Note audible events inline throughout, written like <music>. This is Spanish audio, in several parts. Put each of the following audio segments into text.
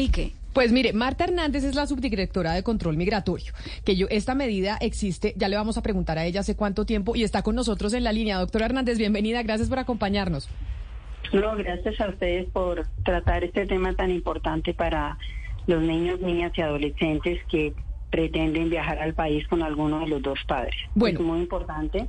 Pique. Pues mire, Marta Hernández es la subdirectora de control migratorio. Que yo, esta medida existe, ya le vamos a preguntar a ella hace cuánto tiempo y está con nosotros en la línea. Doctora Hernández, bienvenida, gracias por acompañarnos. No, gracias a ustedes por tratar este tema tan importante para los niños, niñas y adolescentes que pretenden viajar al país con alguno de los dos padres. Bueno. Es muy importante.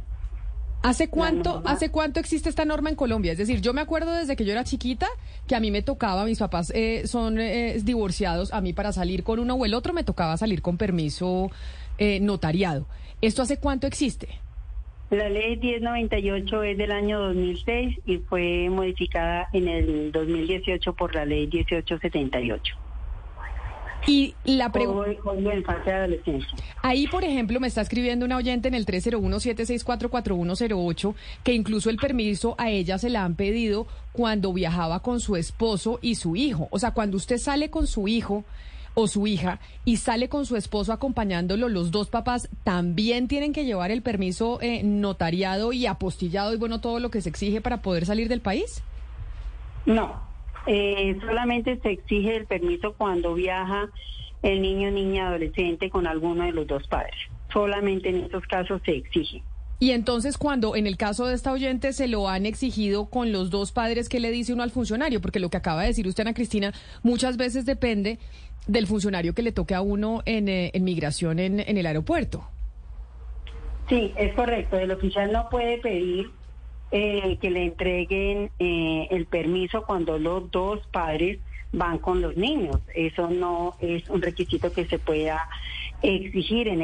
¿Hace cuánto, ¿Hace cuánto existe esta norma en Colombia? Es decir, yo me acuerdo desde que yo era chiquita que a mí me tocaba, mis papás eh, son eh, divorciados, a mí para salir con uno o el otro me tocaba salir con permiso eh, notariado. ¿Esto hace cuánto existe? La ley 1098 es del año 2006 y fue modificada en el 2018 por la ley 1878. Y la pregunta... Ahí, por ejemplo, me está escribiendo una oyente en el 301-764-4108 que incluso el permiso a ella se la han pedido cuando viajaba con su esposo y su hijo. O sea, cuando usted sale con su hijo o su hija y sale con su esposo acompañándolo, los dos papás también tienen que llevar el permiso eh, notariado y apostillado y bueno, todo lo que se exige para poder salir del país. No, eh, solamente se exige el permiso cuando viaja el niño, niña, adolescente con alguno de los dos padres. Solamente en esos casos se exige. Y entonces cuando en el caso de esta oyente se lo han exigido con los dos padres, ¿qué le dice uno al funcionario? Porque lo que acaba de decir usted, Ana Cristina, muchas veces depende del funcionario que le toque a uno en, eh, en migración en, en el aeropuerto. Sí, es correcto. El oficial no puede pedir eh, que le entreguen eh, el permiso cuando los dos padres van con los niños. Eso no es un requisito que se pueda exigir en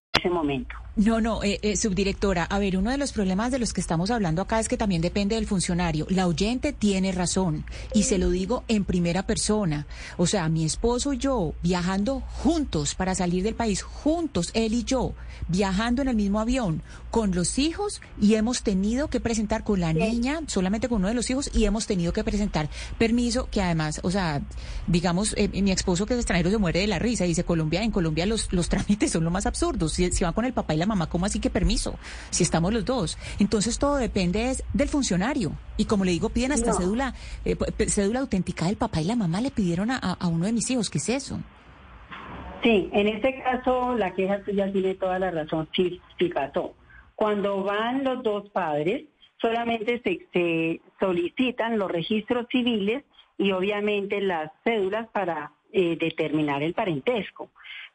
Ese momento. No, no, eh, eh, subdirectora, a ver, uno de los problemas de los que estamos hablando acá es que también depende del funcionario. La oyente tiene razón y se lo digo en primera persona. O sea, mi esposo y yo viajando juntos para salir del país, juntos, él y yo, viajando en el mismo avión con los hijos y hemos tenido que presentar con la niña, solamente con uno de los hijos, y hemos tenido que presentar permiso que además, o sea, digamos, eh, mi esposo que es extranjero se muere de la risa y dice, Colombia, en Colombia los, los <laughs> trámites son lo más absurdos. Si, si van con el papá y la mamá, ¿cómo así que permiso? Si estamos los dos. Entonces todo depende es del funcionario. Y como le digo, piden hasta No. cédula, eh, cédula auténtica del papá y la mamá le pidieron a, uno de mis hijos. ¿Qué es eso? Sí, en este caso la queja suya tiene toda la razón, sí, pasó. Cuando van los dos padres, solamente se, se solicitan los registros civiles y obviamente las cédulas para eh, determinar el parentesco,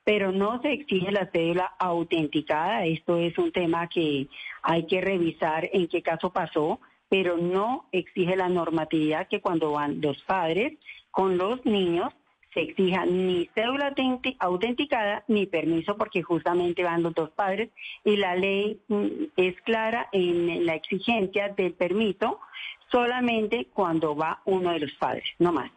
pero no se exige la cédula autenticada. Esto es un tema que hay que revisar en qué caso pasó, pero no exige la normatividad que cuando van los padres con los niños se exija ni cédula autenti- autenticada ni permiso porque justamente van los dos padres y la ley mm, es clara en la exigencia del permiso solamente cuando va uno de los padres, no más.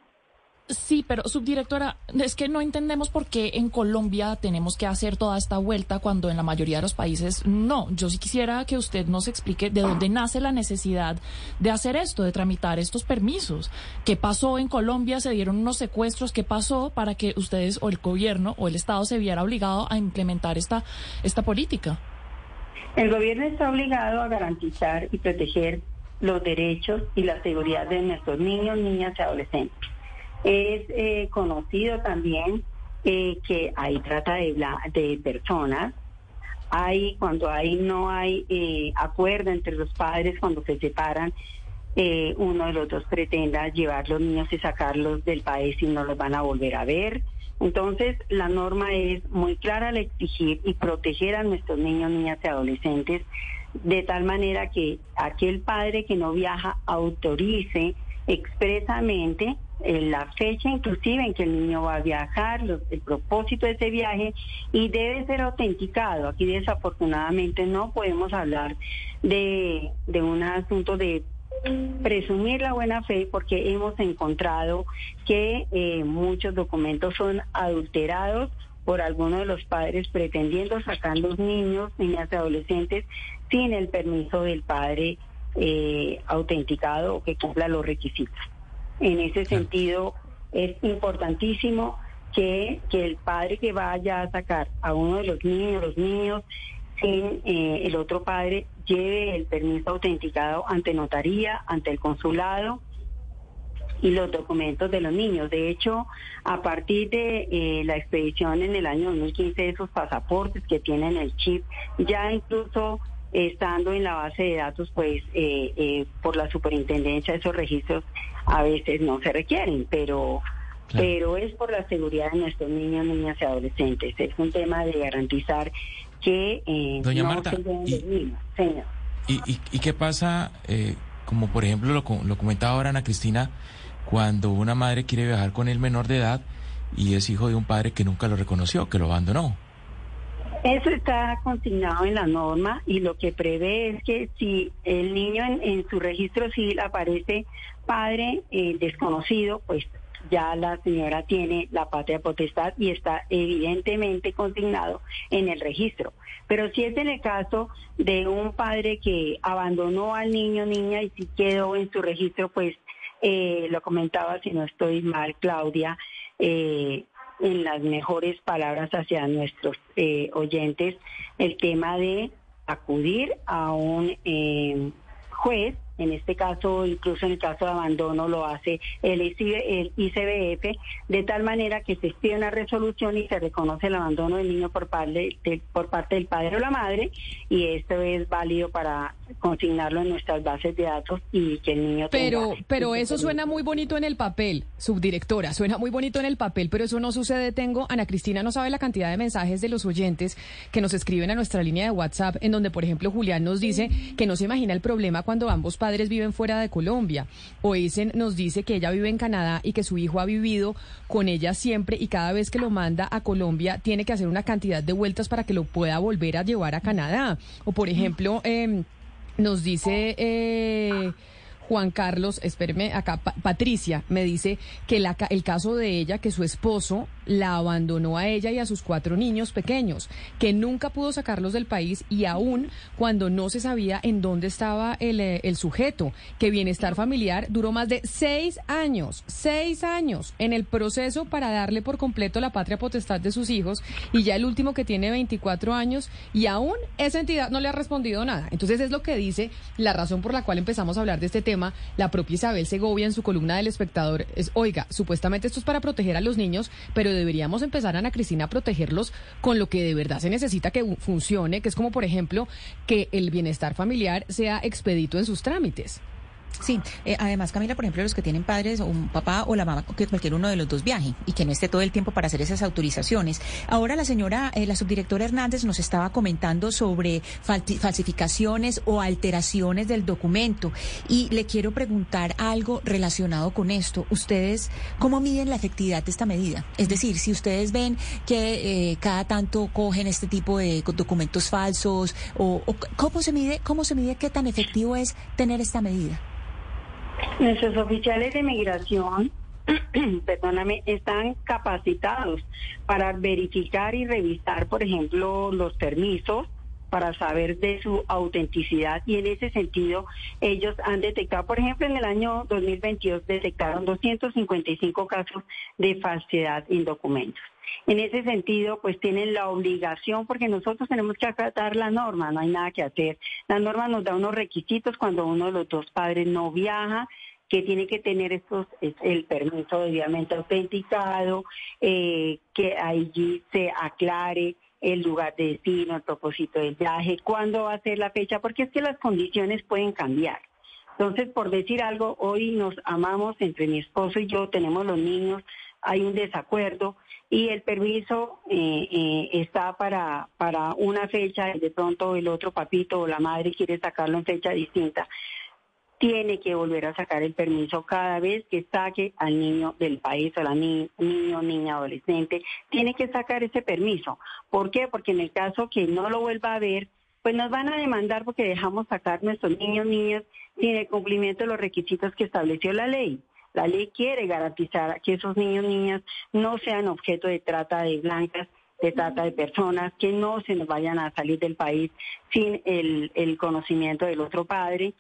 Sí, pero subdirectora, es que no entendemos por qué en Colombia tenemos que hacer toda esta vuelta cuando en la mayoría de los países no. Yo sí quisiera que usted nos explique de dónde nace la necesidad de hacer esto, de tramitar estos permisos. ¿Qué pasó en Colombia? ¿Se dieron unos secuestros? ¿Qué pasó para que ustedes o el gobierno o el Estado se viera obligado a implementar esta, esta política? El gobierno está obligado a garantizar y proteger los derechos y la seguridad de nuestros niños, niñas y adolescentes. Es eh, conocido también eh, que hay trata de, personas, hay cuando hay no hay eh, acuerdo entre los padres cuando se separan, eh, uno de los dos pretenda llevar los niños y sacarlos del país y no los van a volver a ver. Entonces, la norma es muy clara al exigir y proteger a nuestros niños, niñas y adolescentes de tal manera que aquel padre que no viaja autorice expresamente la fecha inclusive en que el niño va a viajar, el propósito de ese viaje y debe ser autenticado. Aquí desafortunadamente no podemos hablar de, de un asunto de presumir la buena fe porque hemos encontrado que eh, muchos documentos son adulterados por algunos de los padres pretendiendo sacar los niños, niñas y adolescentes sin el permiso del padre eh, autenticado o que cumpla los requisitos. En ese sentido, es importantísimo que, que el padre que vaya a sacar a uno de los niños, los niños, sin eh, el otro padre lleve el permiso autenticado ante notaría, ante el consulado y los documentos de los niños. De hecho, a partir de eh, la expedición en el año 2015 de esos pasaportes que tienen el chip, ya incluso estando en la base de datos, pues eh, eh, por la superintendencia esos registros a veces no se requieren, pero pero es por la seguridad de nuestros niños, niñas y adolescentes. Es un tema de garantizar que eh, Doña no Marta, se y- niños. Señor. ¿Y, y, y qué pasa, eh, como por ejemplo lo, lo comentaba ahora Ana Cristina, cuando una madre quiere viajar con el menor de edad y es hijo de un padre que nunca lo reconoció, que lo abandonó? Eso está consignado en la norma y lo que prevé es que si el niño en, en su registro civil aparece padre eh, desconocido, pues ya la señora tiene la patria potestad y está evidentemente consignado en el registro. Pero si es en el caso de un padre que abandonó al niño, niña y si quedó en su registro, pues eh, lo comentaba, si no estoy mal, Claudia, eh, en las mejores palabras hacia nuestros eh, oyentes, el tema de acudir a un eh, juez, en este caso, incluso en el caso de abandono, lo hace el, ICB el ICBF, de tal manera que se expide una resolución y se reconoce el abandono del niño por parte, de- por parte del padre o la madre, y esto es válido para consignarlo en nuestras bases de datos y que el niño Pero, tenga- pero eso suena muy bonito en el papel, subdirectora, suena muy bonito en el papel, pero eso no sucede. Tengo, Ana Cristina no sabe la cantidad de mensajes de los oyentes que nos escriben a nuestra línea de WhatsApp, en donde, por ejemplo, Julián nos dice que no se imagina el problema cuando ambos padres viven fuera de Colombia. O Eisen nos dice que ella vive en Canadá y que su hijo ha vivido con ella siempre y cada vez que lo manda a Colombia tiene que hacer una cantidad de vueltas para que lo pueda volver a llevar a Canadá. O, por ejemplo, em, nos dice eh, Juan Carlos, espéreme acá, Pa- Patricia, me dice que la el caso de ella, que su esposo la abandonó a ella y a sus cuatro niños pequeños, que nunca pudo sacarlos del país y aún cuando no se sabía en dónde estaba el, eh, el sujeto, que Bienestar Familiar duró más de seis años, seis años en el proceso para darle por completo la patria potestad de sus hijos y ya el último que tiene 24 años y aún esa entidad no le ha respondido nada. Entonces es lo que dice la razón por la cual empezamos a hablar de este tema. La propia Isabel Segovia en su columna del espectador es, oiga, supuestamente esto es para proteger a los niños, pero deberíamos empezar, Ana Cristina, a protegerlos con lo que de verdad se necesita que funcione, que es como, por ejemplo, que el bienestar familiar sea expedito en sus trámites. Sí, eh, además, Camila, por ejemplo, los que tienen padres o un papá o la mamá, que cualquier uno de los dos viaje y que no esté todo el tiempo para hacer esas autorizaciones. Ahora la señora, eh, la subdirectora Hernández nos estaba comentando sobre falsificaciones o alteraciones del documento y le quiero preguntar algo relacionado con esto. ¿Ustedes cómo miden la efectividad de esta medida? Es decir, si ustedes ven que eh, cada tanto cogen este tipo de documentos falsos o, o cómo se mide, cómo se mide qué tan efectivo es tener esta medida. Nuestros oficiales de migración, <clears throat> perdóname, están capacitados para verificar y revisar, por ejemplo, los permisos para saber de su autenticidad y en ese sentido ellos han detectado, por ejemplo, en el año 2022 detectaron 255 casos de falsedad en documentos. En ese sentido, pues tienen la obligación, porque nosotros tenemos que acatar la norma, no hay nada que hacer. La norma nos da unos requisitos cuando uno de los dos padres no viaja, que tiene que tener estos es el permiso debidamente autenticado, eh, que allí se aclare el lugar de destino, el propósito del viaje, cuándo va a ser la fecha, porque es que las condiciones pueden cambiar. Entonces, por decir algo, hoy nos amamos entre mi esposo y yo, tenemos los niños, hay un desacuerdo y el permiso eh, eh, está para, para una fecha y de pronto el otro papito o la madre quiere sacarlo en fecha distinta tiene que volver a sacar el permiso cada vez que saque al niño del país o la ni niño, niña, adolescente, tiene que sacar ese permiso. ¿Por qué? Porque en el caso que no lo vuelva a ver, pues nos van a demandar porque dejamos sacar nuestros niños, niñas sin el cumplimiento de los requisitos que estableció la ley. La ley quiere garantizar que esos niños, niñas no sean objeto de trata de blancas, de trata de personas, que no se nos vayan a salir del país sin el, el conocimiento del otro padre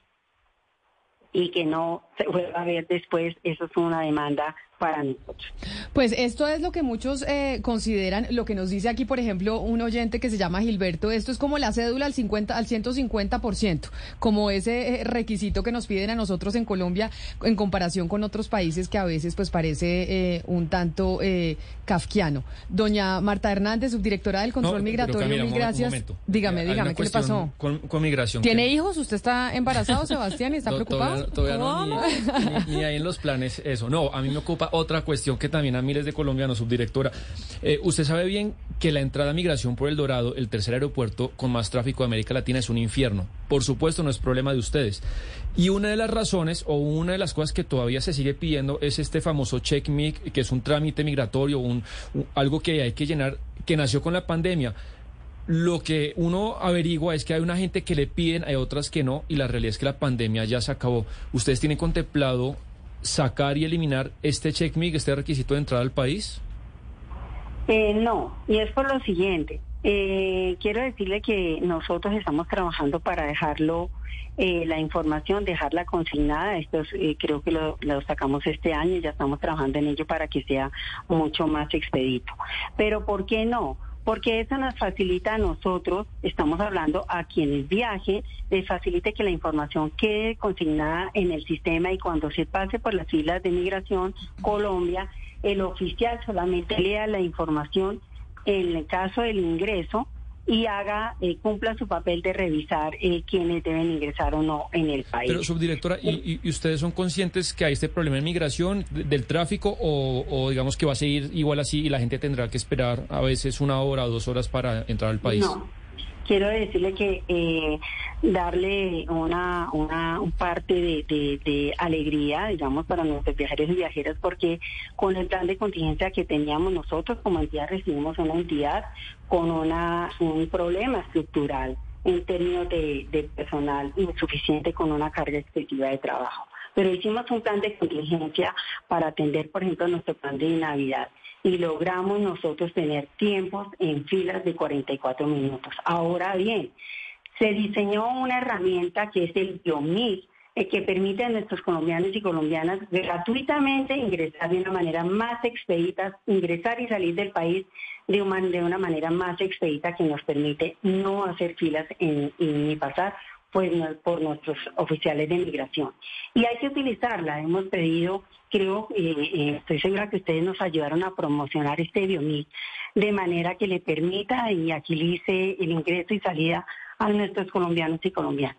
y que no se vuelva a ver después, eso es una demanda para nosotros. Pues esto es lo que muchos eh, consideran, lo que nos dice aquí, por ejemplo, un oyente que se llama Gilberto, esto es como la cédula al 50 al 150%, como ese eh, requisito que nos piden a nosotros en Colombia en comparación con otros países que a veces pues parece eh, un tanto kafkiano. Doña Marta Hernández, subdirectora del control migratorio, mil gracias. dígame, dígame, ¿qué le pasó? Con, migración. ¿Tiene hijos? ¿Usted está embarazado, Sebastián, y está preocupado? Todavía, no, ni, ni, hay en los planes eso. No, a mí me ocupa otra cuestión que también a miles de colombianos, subdirectora. Eh, usted sabe bien que la entrada a migración por El Dorado, el tercer aeropuerto con más tráfico de América Latina, es un infierno. Por supuesto, no es problema de ustedes. Y una de las razones o una de las cosas que todavía se sigue pidiendo es este famoso check-mic, que es un trámite migratorio, un, algo que hay que llenar, que nació con la pandemia lo que uno averigua es que hay una gente que le piden, hay otras que no, y la realidad es que la pandemia ya se acabó. ¿Ustedes tienen contemplado sacar y eliminar este checkmig, este requisito de entrada al país? Eh, no, y es por lo siguiente. Eh, quiero decirle que nosotros estamos trabajando para dejarlo, eh, la información, dejarla consignada. Esto creo que lo, lo, sacamos este año, ya estamos trabajando en ello para que sea mucho más expedito. Pero ¿por qué no? Porque eso nos facilita a nosotros, estamos hablando a quienes viajen, les facilite que la información quede consignada en el sistema y cuando se pase por las filas de migración Colombia, el oficial solamente lea la información en el caso del ingreso y haga, eh, cumpla su papel de revisar eh, quiénes deben ingresar o no en el país. Pero, subdirectora, ¿y, ustedes son conscientes que hay este problema de migración, del tráfico, o, digamos que va a seguir igual así y la gente tendrá que esperar a veces una hora o dos horas para entrar al país? No quiero decirle que eh, darle una, una un parte de, alegría, digamos, para nuestros viajeros y viajeras, porque con el plan de contingencia que teníamos nosotros como entidad recibimos una entidad con una, un problema estructural en términos de, de personal insuficiente con una carga excesiva de trabajo. Pero hicimos un plan de contingencia para atender, por ejemplo, nuestro plan de Navidad y logramos nosotros tener tiempos en filas de 44 minutos. Ahora bien, se diseñó una herramienta que es el Biomil, eh, que permite a nuestros colombianos y colombianas gratuitamente ingresar de una manera más expedita, ingresar y salir del país de una, manera más expedita que nos permite no hacer filas ni pasar pues, por nuestros oficiales de migración. Y hay que utilizarla. Hemos pedido creo, eh, eh, estoy segura que ustedes nos ayudaron a promocionar este biomil de manera que le permita y agilice el ingreso y salida a nuestros colombianos y colombianas.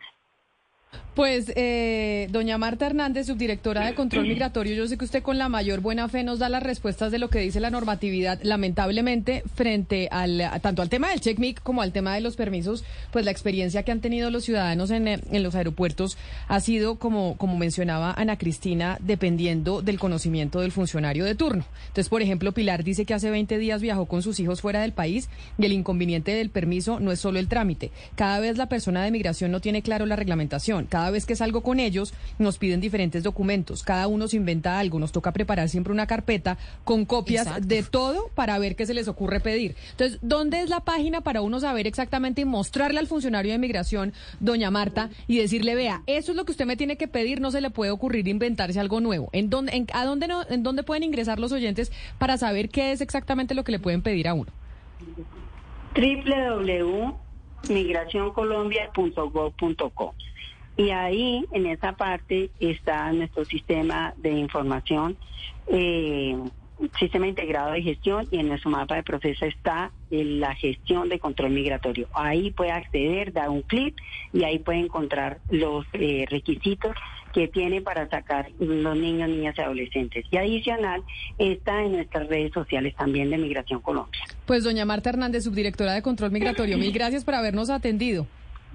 Pues, eh, doña Marta Hernández, subdirectora de Control Migratorio, yo sé que usted con la mayor buena fe nos da las respuestas de lo que dice la normatividad. Lamentablemente, frente al tanto al tema del checkmic como al tema de los permisos, pues la experiencia que han tenido los ciudadanos en, en los aeropuertos ha sido, como, como mencionaba Ana Cristina, dependiendo del conocimiento del funcionario de turno. Entonces, por ejemplo, Pilar dice que hace 20 días viajó con sus hijos fuera del país y el inconveniente del permiso no es solo el trámite. Cada vez la persona de migración no tiene claro la reglamentación. Vez que salgo con ellos, nos piden diferentes documentos. Cada uno se inventa algo. Nos toca preparar siempre una carpeta con copias de todo para ver qué se les ocurre pedir. Entonces, ¿dónde es la página para uno saber exactamente y mostrarle al funcionario de migración, doña Marta, y decirle, vea, eso es lo que usted me tiene que pedir, no se le puede ocurrir inventarse algo nuevo? ¿En dónde, a dónde, no, en dónde pueden ingresar los oyentes para saber qué es exactamente lo que le pueden pedir a uno? www.migracioncolombia.gov.co y ahí, en esa parte, está nuestro sistema de información, eh, sistema integrado de gestión, y en nuestro mapa de proceso está la gestión de control migratorio. Ahí puede acceder, dar un clic y ahí puede encontrar los eh, requisitos que tiene para sacar los niños, niñas y adolescentes. Y adicional, está en nuestras redes sociales también de Migración Colombia. Pues doña Marta Hernández, subdirectora de Control Migratorio, mil gracias por habernos atendido.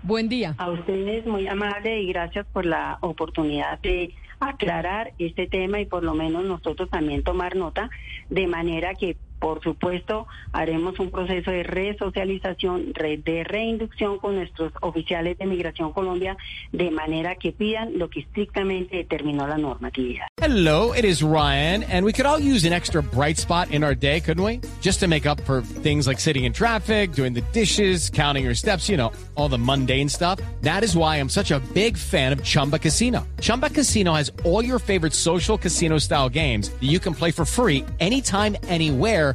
Buen día. A ustedes muy amable y gracias por la oportunidad de aclarar este tema y por lo menos nosotros también tomar nota de manera que por supuesto, haremos un proceso de resocialización, de reinducción con nuestros oficiales de Migración Colombia, de manera que pidan lo que estrictamente determinó la normatividad. Hello, it is Ryan, and we could all use an extra bright spot in our day, couldn't we? Just to make up for things like sitting in traffic, doing the dishes, counting your steps, you know, all the mundane stuff. That is why I'm such a big fan of Chumba Casino. Chumba Casino has all your favorite social casino style games that you can play for free anytime, anywhere